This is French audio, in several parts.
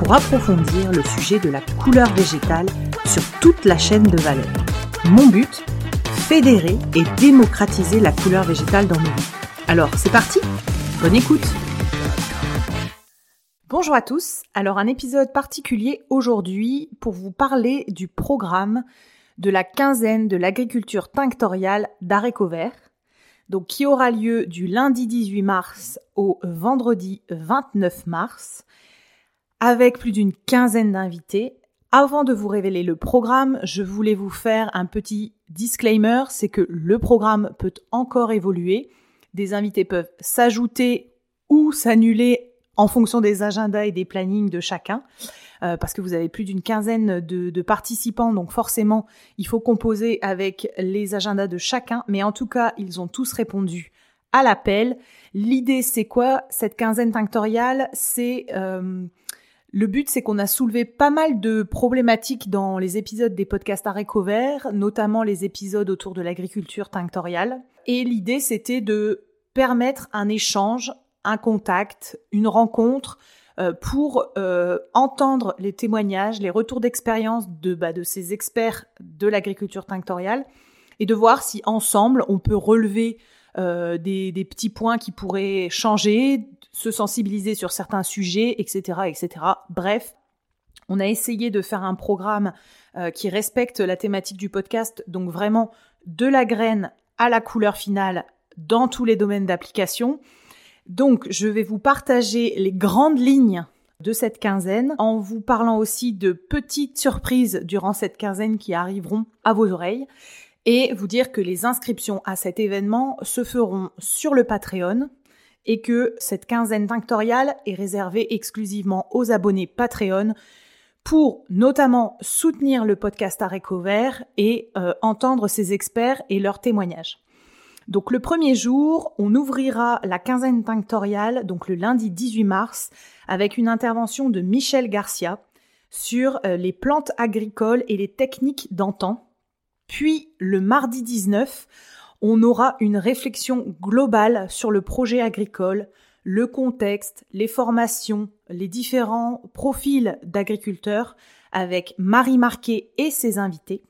pour approfondir le sujet de la couleur végétale sur toute la chaîne de valeur. Mon but Fédérer et démocratiser la couleur végétale dans nos vies. Alors, c'est parti! Bonne écoute! Bonjour à tous, alors un épisode particulier aujourd'hui pour vous parler du programme de la quinzaine de l'agriculture tinctoriale d'Areco Vert, donc qui aura lieu du lundi 18 mars au vendredi 29 mars avec plus d'une quinzaine d'invités. Avant de vous révéler le programme, je voulais vous faire un petit disclaimer, c'est que le programme peut encore évoluer. Des invités peuvent s'ajouter ou s'annuler en fonction des agendas et des plannings de chacun, euh, parce que vous avez plus d'une quinzaine de, de, participants, donc forcément, il faut composer avec les agendas de chacun, mais en tout cas, ils ont tous répondu à l'appel. L'idée, c'est quoi? Cette quinzaine tinctoriale, c'est... Euh, le but, c'est qu'on a soulevé pas mal de problématiques dans les épisodes des podcasts à Vert, notamment les épisodes autour de l'agriculture tinctoriale. Et l'idée, c'était de permettre un échange, un contact, une rencontre euh, pour euh, entendre les témoignages, les retours d'expérience de, bah, de ces experts de l'agriculture tinctoriale et de voir si ensemble on peut relever euh, des, petits points qui pourraient changer, se sensibiliser sur certains sujets, etc., etc. Bref, on a essayé de faire un programme euh, qui respecte la thématique du podcast, donc vraiment de la graine à la couleur finale dans tous les domaines d'application. Donc, je vais vous partager les grandes lignes de cette quinzaine en vous parlant aussi de petites surprises durant cette quinzaine qui arriveront à vos oreilles et vous dire que les inscriptions à cet événement se feront sur le Patreon et que cette quinzaine tinctoriale est réservée exclusivement aux abonnés Patreon pour notamment soutenir le podcast Areco Vert et euh, entendre ces experts et leurs témoignages. Donc le premier jour, on ouvrira la quinzaine tinctoriale, donc le lundi 18 mars, avec une intervention de Michel Garcia sur euh, les plantes agricoles et les techniques d'antan. Puis le mardi 19, on aura une réflexion globale sur le projet agricole, le contexte, les formations, les différents profils d'agriculteurs avec Marie Marquet et ses invités.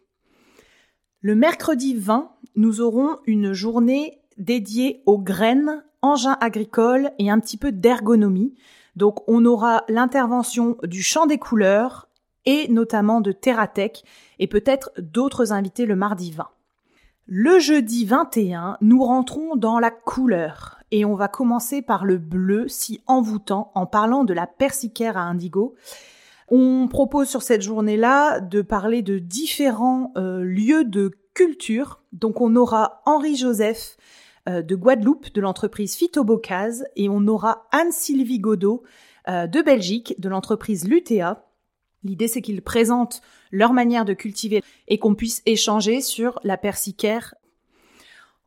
Le mercredi 20, nous aurons une journée dédiée aux graines, engins agricoles et un petit peu d'ergonomie. Donc on aura l'intervention du champ des couleurs et notamment de Terratech et peut-être d'autres invités le mardi 20. Le jeudi 21, nous rentrons dans la couleur et on va commencer par le bleu si envoûtant en parlant de la persicaire à indigo. On propose sur cette journée-là de parler de différents euh, lieux de culture. Donc on aura Henri Joseph euh, de Guadeloupe de l'entreprise Phytobocase et on aura Anne-Sylvie Godot euh, de Belgique de l'entreprise Lutea. L'idée c'est qu'ils présentent leur manière de cultiver et qu'on puisse échanger sur la persicaire.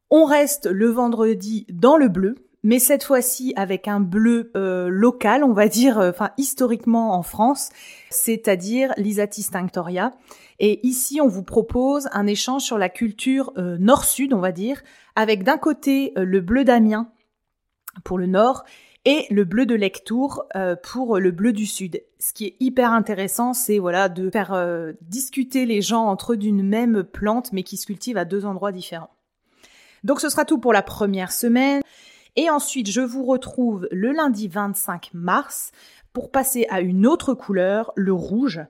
On reste le vendredi dans le bleu, mais cette fois-ci avec un bleu euh, local, on va dire, euh, enfin historiquement en France, c'est-à-dire l'Isatis tinctoria. Et ici, on vous propose un échange sur la culture euh, nord-sud, on va dire, avec d'un côté le bleu d'Amiens pour le nord et le bleu de Lectour euh, pour le bleu du sud. Ce qui est hyper intéressant, c'est voilà de faire euh, discuter les gens entre eux d'une même plante mais qui se cultive à deux endroits différents. Donc ce sera tout pour la première semaine. Et ensuite, je vous retrouve le lundi 25 mars pour passer à une autre couleur, le rouge.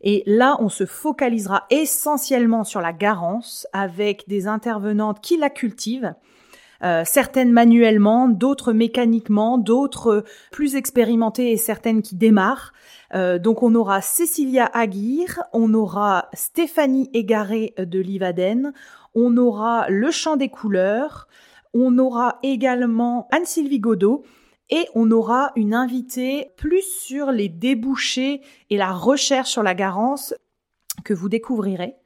Et là, on se focalisera essentiellement sur la garance avec des intervenantes qui la cultivent euh, certaines manuellement, d'autres mécaniquement, d'autres plus expérimentées et certaines qui démarrent. Euh, donc on aura Cécilia Aguirre, on aura Stéphanie Égaré de Livaden, on aura Le Chant des couleurs, on aura également Anne-Sylvie Godot Et on aura une invitée plus sur les débouchés et la recherche sur la garance que vous découvrirez.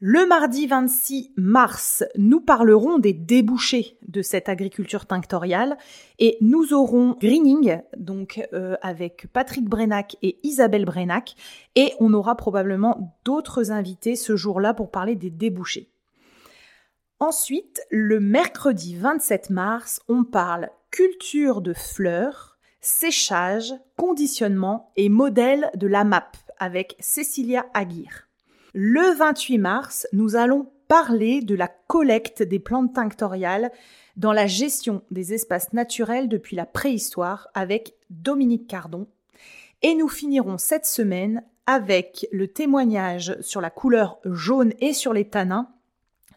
Le mardi 26 mars, nous parlerons des débouchés de cette agriculture tinctoriale et nous aurons Greening, donc euh, avec Patrick Brenac et Isabelle Brenac, et on aura probablement d'autres invités ce jour-là pour parler des débouchés. Ensuite, le mercredi 27 mars, on parle culture de fleurs, séchage, conditionnement et modèle de la MAP avec Cécilia Aguirre. Le 28 mars, nous allons parler de la collecte des plantes tinctoriales dans la gestion des espaces naturels depuis la préhistoire avec Dominique Cardon. Et nous finirons cette semaine avec le témoignage sur la couleur jaune et sur les tanins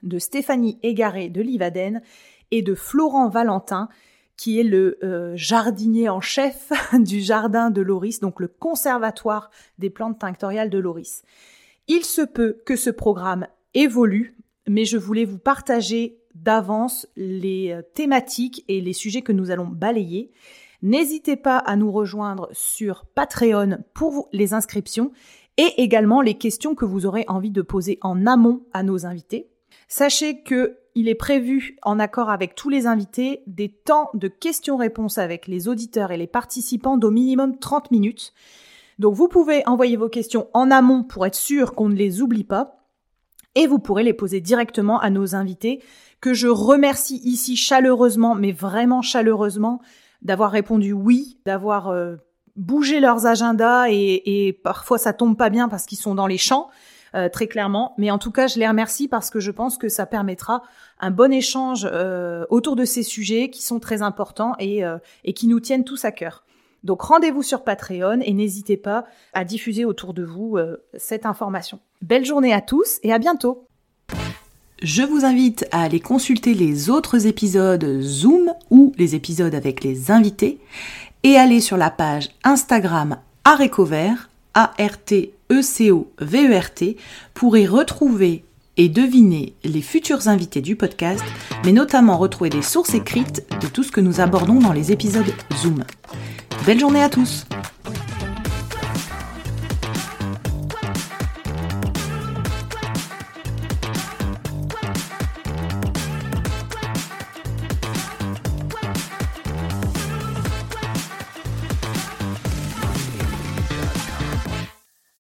de Stéphanie Égaré de Livaden et de Florent Valentin, qui est le euh, jardinier en chef du jardin de Loris, donc le conservatoire des plantes tinctoriales de Loris. Il se peut que ce programme évolue, mais je voulais vous partager d'avance les euh, thématiques et les sujets que nous allons balayer. N'hésitez pas à nous rejoindre sur Patreon pour les inscriptions et également les questions que vous aurez envie de poser en amont à nos invités. Sachez que il est prévu, en accord avec tous les invités, des temps de questions-réponses avec les auditeurs et les participants d'au minimum 30 minutes. Donc vous pouvez envoyer vos questions en amont pour être sûr qu'on ne les oublie pas. Et vous pourrez les poser directement à nos invités, que je remercie ici chaleureusement, mais vraiment chaleureusement, d'avoir répondu oui, d'avoir euh, bougé leurs agendas et, parfois ça tombe pas bien parce qu'ils sont dans les champs. Euh, très clairement. Mais en tout cas, je les remercie parce que je pense que ça permettra un bon échange euh, autour de ces sujets qui sont très importants et, et qui nous tiennent tous à cœur. Donc rendez-vous sur Patreon et n'hésitez pas à diffuser autour de vous euh, cette information. Belle journée à tous et à bientôt. Je vous invite à aller consulter les autres épisodes Zoom ou les épisodes avec les invités et aller sur la page Instagram Arécovert, A-R-T-E-C-O-V-E-R-T, e pour y retrouver et deviner les futurs invités du podcast, mais notamment retrouver des sources écrites de tout ce que nous abordons dans les épisodes Zoom. Belle journée à tous.